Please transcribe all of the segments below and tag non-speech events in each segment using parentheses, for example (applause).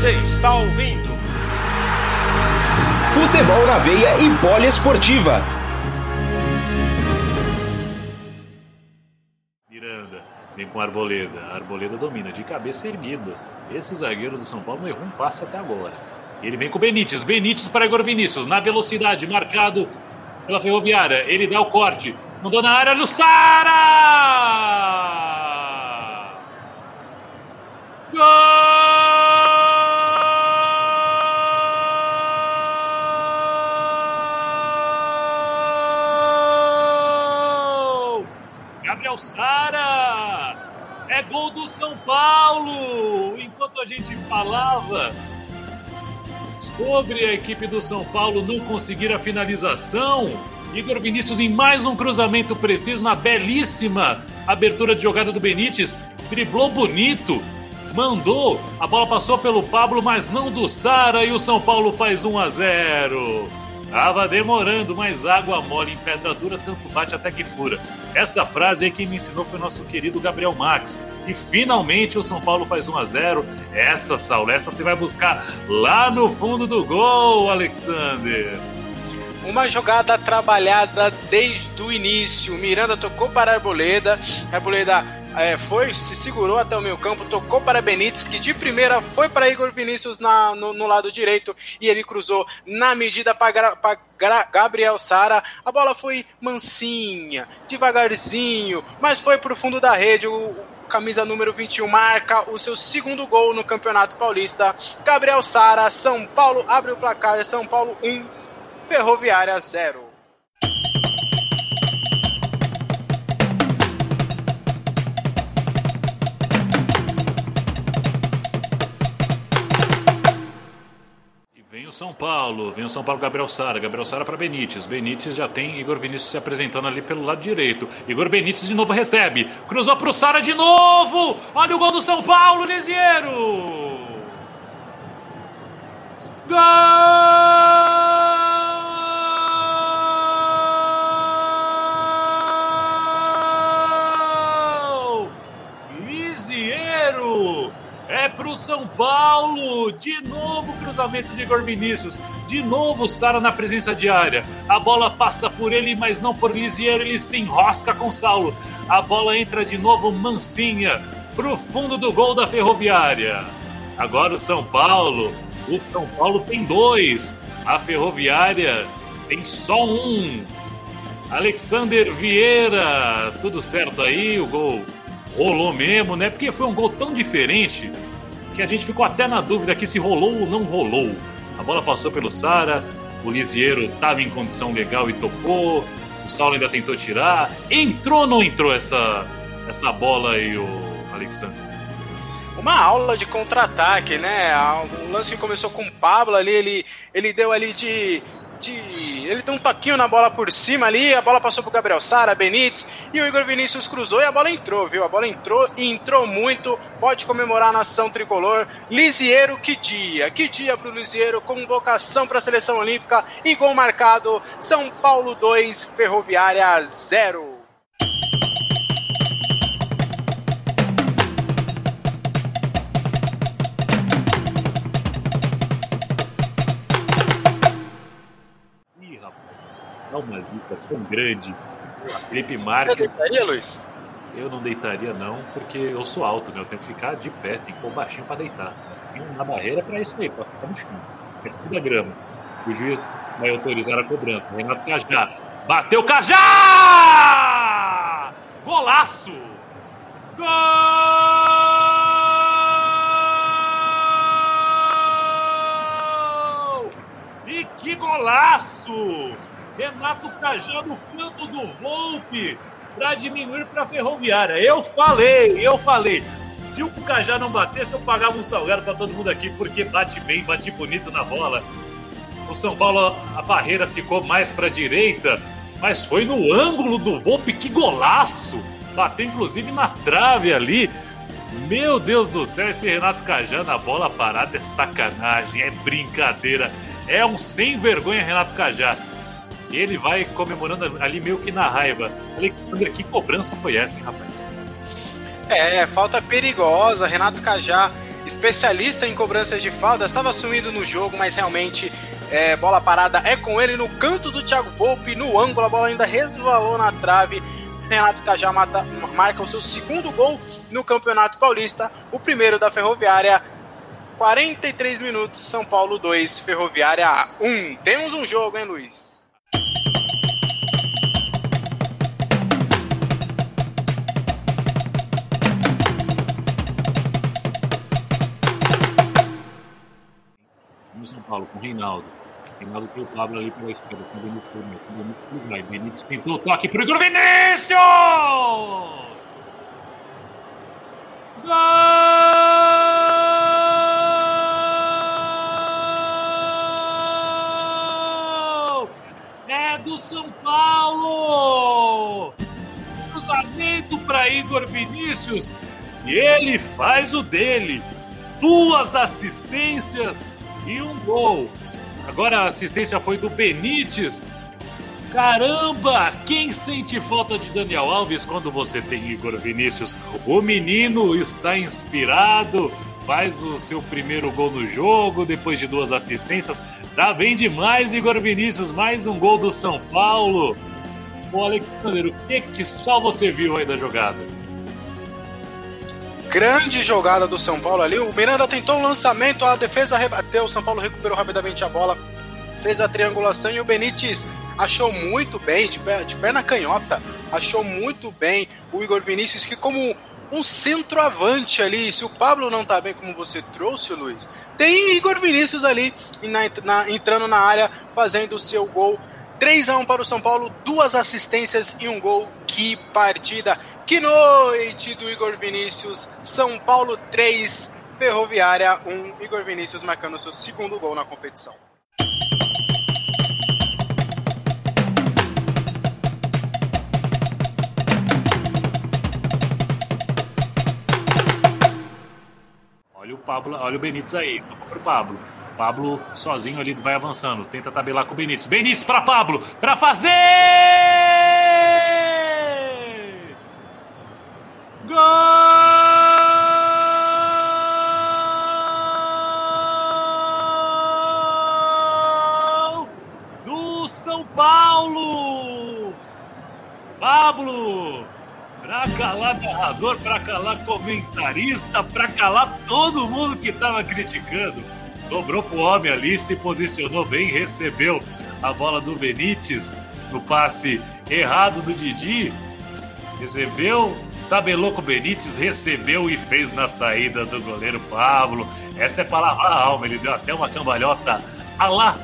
Você está ouvindo Futebol na veia e poliesportiva. Miranda vem com a Arboleda. A Arboleda domina de cabeça erguida. Esse zagueiro do São Paulo não errou um passe até agora. Ele vem com o Benítez. Benítez para Igor Vinícius. Na velocidade, marcado pela Ferroviária. Ele dá o corte. Mandou na área, Lussara! Gol! Sara! É gol do São Paulo! Enquanto a gente falava sobre a equipe do São Paulo não conseguir a finalização, Igor Vinícius em mais um cruzamento preciso na belíssima abertura de jogada do Benítez, driblou bonito, mandou, a bola passou pelo Pablo, mas não do Sara e o São Paulo faz 1 a 0. Tava demorando, mas água mole em pedra dura, tanto bate até que fura. Essa frase aí quem me ensinou foi nosso querido Gabriel Max. E finalmente o São Paulo faz 1 a 0. Essa, Saulo, essa você vai buscar lá no fundo do gol, Alexander. Uma jogada trabalhada desde o início. Miranda tocou para a Arboleda. Arboleda é, foi, se segurou até o meio campo, tocou para Benítez, que de primeira foi para Igor Vinícius na, no, no lado direito e ele cruzou na medida para Gabriel Sara. A bola foi mansinha, devagarzinho, mas foi para o fundo da rede. O, camisa número 21 marca o seu segundo gol no Campeonato Paulista. Gabriel Sara, São Paulo abre o placar, São Paulo 1, Ferroviária 0. Paulo, vem o São Paulo Gabriel Sara, Gabriel Sara para Benítez. Benítez já tem Igor Vinícius se apresentando ali pelo lado direito. Igor Benítez de novo recebe, cruzou pro Sara de novo. Olha o gol do São Paulo, Lisieiro. Gol! É pro São Paulo. De novo cruzamento de Igor Vinícius. De novo Sara na presença de área. A bola passa por ele, mas não por Lisieiro. Ele se enrosca com Saulo. A bola entra de novo mansinha pro fundo do gol da Ferroviária. Agora o São Paulo. O São Paulo tem dois. A Ferroviária tem só um. Alexander Vieira, tudo certo aí? O gol rolou mesmo, né? Porque foi um gol tão diferente que a gente ficou até na dúvida aqui se rolou ou não rolou. A bola passou pelo Sara, o Lisieiro estava em condição legal e tocou, o Saulo ainda tentou tirar. Entrou ou não entrou essa, essa bola aí, o Alexandre? Uma aula de contra-ataque, né? O lance que começou com o Pablo ali, ele, ele deu ali de Ele deu um toquinho na bola por cima ali, a bola passou pro Gabriel Sara, Benítez, e o Igor Vinícius cruzou e a bola entrou, viu? A bola entrou e entrou muito. Pode comemorar a nação tricolor. Lisieiro, que dia! Que dia pro Lisieiro, convocação para a seleção olímpica e gol marcado. São Paulo 2, Ferroviária 0. Grande. Felipe Marques. Você deitaria, Luiz? Eu não deitaria, não, porque eu sou alto, né? Eu tenho que ficar de pé, tem que pôr baixinho pra deitar. Tem uma barreira pra isso aí, pra ficar no chão. É tudo da grama. O juiz vai autorizar a cobrança. Renato Cajá. Bateu Cajá! Golaço! Gol! E que golaço! Renato Cajá no canto do Volpe para diminuir para a Ferroviária. Eu falei, eu falei. Se o Cajá não batesse, eu pagava um salgado para todo mundo aqui, porque bate bem, bate bonito na bola. O São Paulo, a barreira ficou mais para a direita, mas foi no ângulo do Volpe, que golaço! Bateu inclusive na trave ali. Meu Deus do céu, esse Renato Cajá na bola parada é sacanagem, é brincadeira. É um sem vergonha, Renato Cajá. E ele vai comemorando ali meio que na raiva. Alexandre, que cobrança foi essa, hein, rapaz? É, falta perigosa. Renato Cajá especialista em cobranças de falta, estava sumido no jogo, mas realmente é, bola parada é com ele no canto do Thiago Volpe, no ângulo, a bola ainda resvalou na trave. Renato Cajá mata, marca o seu segundo gol no Campeonato Paulista, o primeiro da Ferroviária. 43 minutos, São Paulo 2, Ferroviária 1. Temos um jogo, hein, Luiz? Paulo, com o Reinaldo. Reinaldo tem o Pablo ali pela esquerda, com o Benítez por meio. Com o Benítez o toque pro Igor Vinícius! Gol! É do São Paulo! Cruzamento para Igor Vinícius e ele faz o dele. Duas assistências e um gol. Agora a assistência foi do Benítez. Caramba, quem sente falta de Daniel Alves quando você tem Igor Vinícius? O menino está inspirado, faz o seu primeiro gol no jogo, depois de duas assistências. Tá bem demais, Igor Vinícius, mais um gol do São Paulo. Ô Alexander, o que, que só você viu aí da jogada? Grande jogada do São Paulo ali. O Miranda tentou um lançamento, a defesa rebateu, o São Paulo recuperou rapidamente a bola, fez a triangulação e o Benítez achou muito bem, de, de perna canhota, achou muito bem o Igor Vinícius, que como um centroavante ali, se o Pablo não tá bem como você trouxe, Luiz, tem Igor Vinícius ali na, na, entrando na área, fazendo o seu gol 3 a 1 para o São Paulo, duas assistências e um gol. Que partida! Que noite do Igor Vinícius. São Paulo 3, Ferroviária 1. Igor Vinícius marcando seu segundo gol na competição. Olha o Pablo, olha o Benítez aí, toca pro Pablo. Pablo sozinho ali vai avançando, tenta tabelar com o Benítez. Benítez para Pablo, para fazer! Gol do São Paulo! Pablo Pra calar narrador, pra calar comentarista, pra calar todo mundo que tava criticando. Dobrou pro homem ali, se posicionou bem, recebeu a bola do Benítez no passe errado do Didi. Recebeu, tabelou com o Benítez, recebeu e fez na saída do goleiro Pablo. Essa é palavra alma, ele deu até uma cambalhota a lá,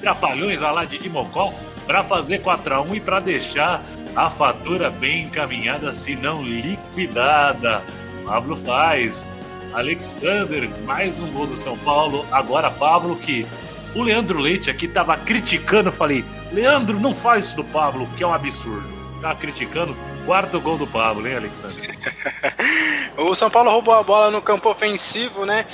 trapalhões a lá de Mocó, para fazer 4 a 1 e para deixar a fatura bem encaminhada, se não liquidada. Pablo faz. Alexander, mais um gol do São Paulo. Agora Pablo, que o Leandro Leite aqui tava criticando. Falei, Leandro, não faz isso do Pablo, que é um absurdo. Tava criticando. Quarto gol do Pablo, hein, Alexander? (laughs) o São Paulo roubou a bola no campo ofensivo, né?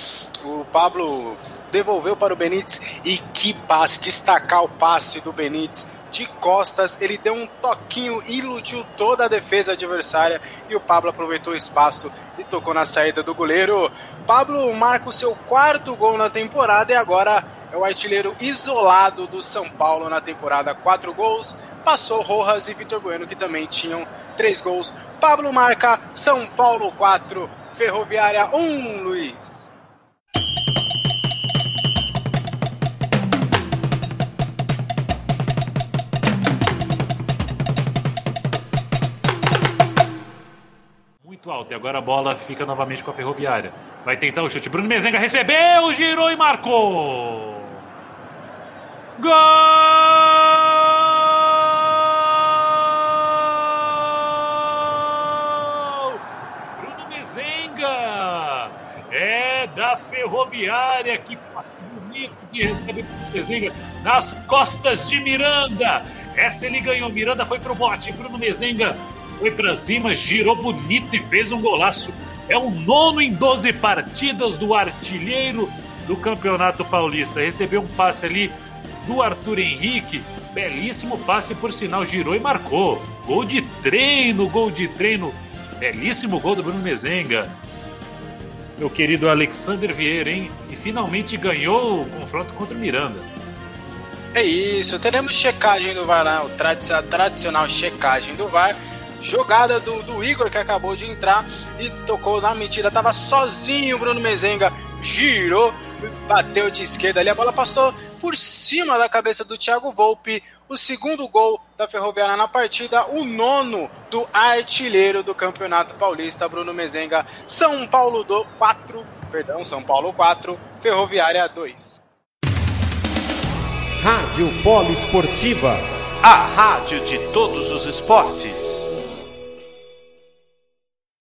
O Pablo devolveu para o Benítez. E que passe, destacar o passe do Benítez de costas, ele deu um toquinho, iludiu toda a defesa adversária e o Pablo aproveitou o espaço e tocou na saída do goleiro. Pablo marca o seu quarto gol na temporada e agora é o artilheiro isolado do São Paulo na temporada. Quatro gols, passou Rojas e Vitor Bueno que também tinham três gols. Pablo marca São Paulo 4, Ferroviária 1, Luiz. E agora a bola fica novamente com a Ferroviária. Vai tentar o chute. Bruno Mezenga recebeu, girou e marcou. Gol! Bruno Mezenga! É da Ferroviária que passa bonito que recebe Bruno Mezenga nas costas de Miranda. Essa ele ganhou. Miranda foi pro bote. Bruno Mezenga foi para cima, girou bonito e fez um golaço. É o nono em 12 partidas do artilheiro do Campeonato Paulista. Recebeu um passe ali do Arthur Henrique. Belíssimo passe, por sinal, girou e marcou. Gol de treino, gol de treino. Belíssimo gol do Bruno Mezenga. meu querido Alexander Vieira, hein? E finalmente ganhou o confronto contra o Miranda. É isso, teremos checagem do VAR, a tradicional checagem do VAR. Jogada do, do Igor que acabou de entrar e tocou na mentira, tava sozinho. Bruno Mezenga girou, bateu de esquerda ali, a bola passou por cima da cabeça do Thiago Volpe. O segundo gol da Ferroviária na partida, o nono do artilheiro do Campeonato Paulista, Bruno Mezenga. São Paulo do 4, perdão, São Paulo 4, Ferroviária 2. Rádio Polo Esportiva, a rádio de todos os esportes.